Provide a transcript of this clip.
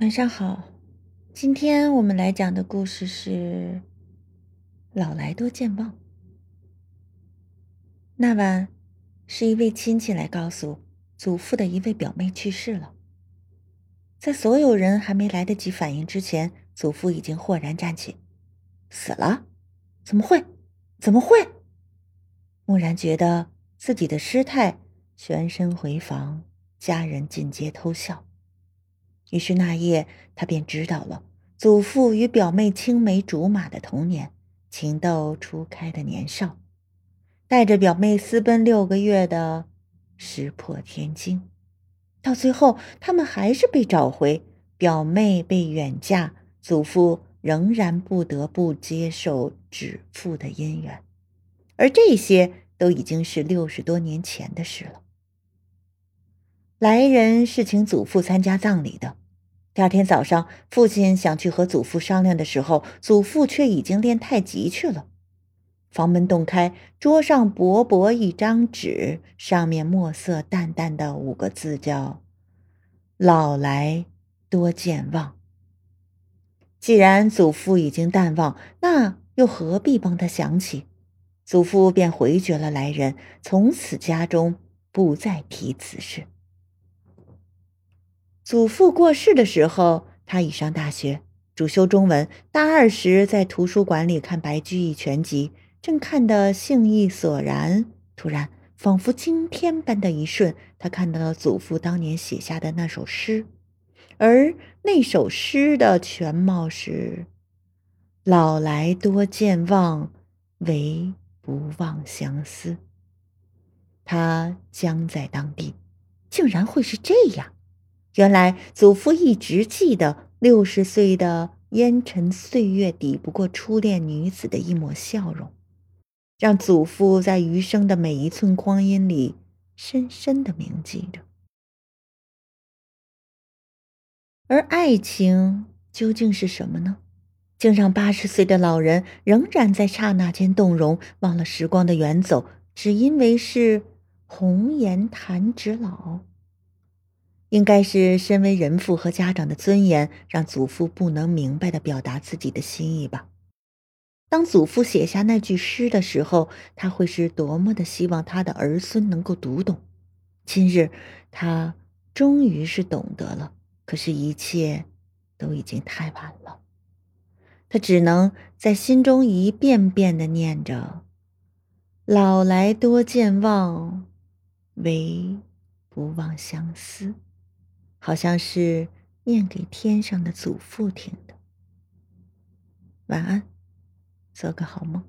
晚上好，今天我们来讲的故事是《老来多健忘》。那晚，是一位亲戚来告诉祖父的一位表妹去世了。在所有人还没来得及反应之前，祖父已经豁然站起：“死了？怎么会？怎么会？”木然觉得自己的失态，全身回房，家人尽皆偷笑。于是那夜，他便知道了祖父与表妹青梅竹马的童年，情窦初开的年少，带着表妹私奔六个月的石破天惊，到最后他们还是被找回，表妹被远嫁，祖父仍然不得不接受指腹的姻缘，而这些都已经是六十多年前的事了。来人是请祖父参加葬礼的。第二天早上，父亲想去和祖父商量的时候，祖父却已经练太极去了。房门洞开，桌上薄薄一张纸，上面墨色淡淡的五个字叫“老来多健忘”。既然祖父已经淡忘，那又何必帮他想起？祖父便回绝了来人，从此家中不再提此事。祖父过世的时候，他已上大学，主修中文。大二时，在图书馆里看白居易全集，正看得兴意索然，突然，仿佛惊天般的一瞬，他看到了祖父当年写下的那首诗，而那首诗的全貌是：“老来多健忘，唯不忘相思。”他僵在当地，竟然会是这样。原来祖父一直记得六十岁的烟尘岁月抵不过初恋女子的一抹笑容，让祖父在余生的每一寸光阴里深深的铭记着。而爱情究竟是什么呢？竟让八十岁的老人仍然在刹那间动容，忘了时光的远走，只因为是红颜弹指老。应该是身为人父和家长的尊严，让祖父不能明白的表达自己的心意吧。当祖父写下那句诗的时候，他会是多么的希望他的儿孙能够读懂。今日他终于是懂得了，可是，一切都已经太晚了。他只能在心中一遍遍的念着：“老来多健忘，唯不忘相思。”好像是念给天上的祖父听的。晚安，做个好梦。